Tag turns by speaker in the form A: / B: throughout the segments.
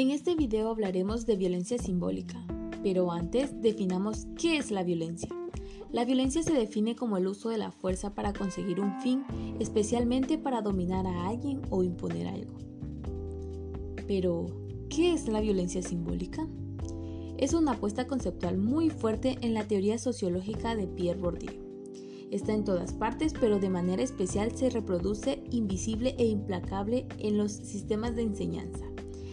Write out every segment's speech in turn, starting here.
A: En este video hablaremos de violencia simbólica, pero antes definamos qué es la violencia. La violencia se define como el uso de la fuerza para conseguir un fin, especialmente para dominar a alguien o imponer algo. Pero, ¿qué es la violencia simbólica? Es una apuesta conceptual muy fuerte en la teoría sociológica de Pierre Bourdieu. Está en todas partes, pero de manera especial se reproduce invisible e implacable en los sistemas de enseñanza.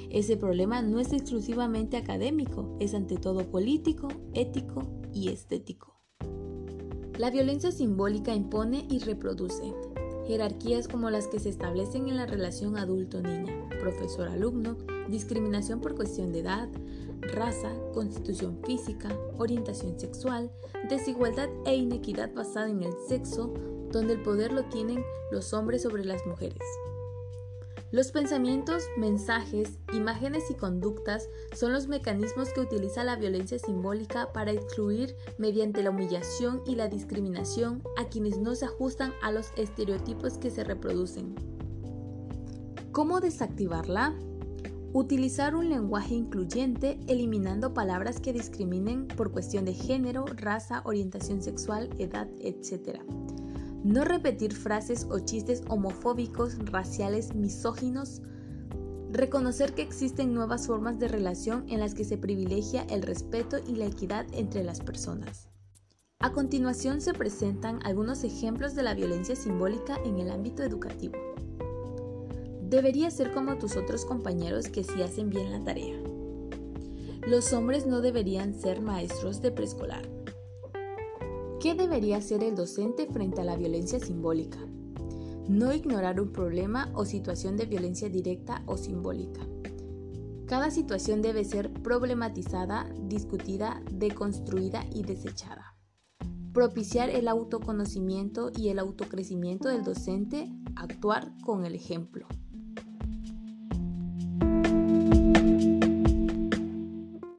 A: Ese problema no es exclusivamente académico, es ante todo político, ético y estético. La violencia simbólica impone y reproduce jerarquías como las que se establecen en la relación adulto-niña, profesor-alumno, discriminación por cuestión de edad, raza, constitución física, orientación sexual, desigualdad e inequidad basada en el sexo, donde el poder lo tienen los hombres sobre las mujeres. Los pensamientos, mensajes, imágenes y conductas son los mecanismos que utiliza la violencia simbólica para excluir mediante la humillación y la discriminación a quienes no se ajustan a los estereotipos que se reproducen. ¿Cómo desactivarla? Utilizar un lenguaje incluyente eliminando palabras que discriminen por cuestión de género, raza, orientación sexual, edad, etc. No repetir frases o chistes homofóbicos, raciales, misóginos. Reconocer que existen nuevas formas de relación en las que se privilegia el respeto y la equidad entre las personas. A continuación se presentan algunos ejemplos de la violencia simbólica en el ámbito educativo. Debería ser como tus otros compañeros que sí hacen bien la tarea. Los hombres no deberían ser maestros de preescolar. ¿Qué debería hacer el docente frente a la violencia simbólica? No ignorar un problema o situación de violencia directa o simbólica. Cada situación debe ser problematizada, discutida, deconstruida y desechada. Propiciar el autoconocimiento y el autocrecimiento del docente, actuar con el ejemplo.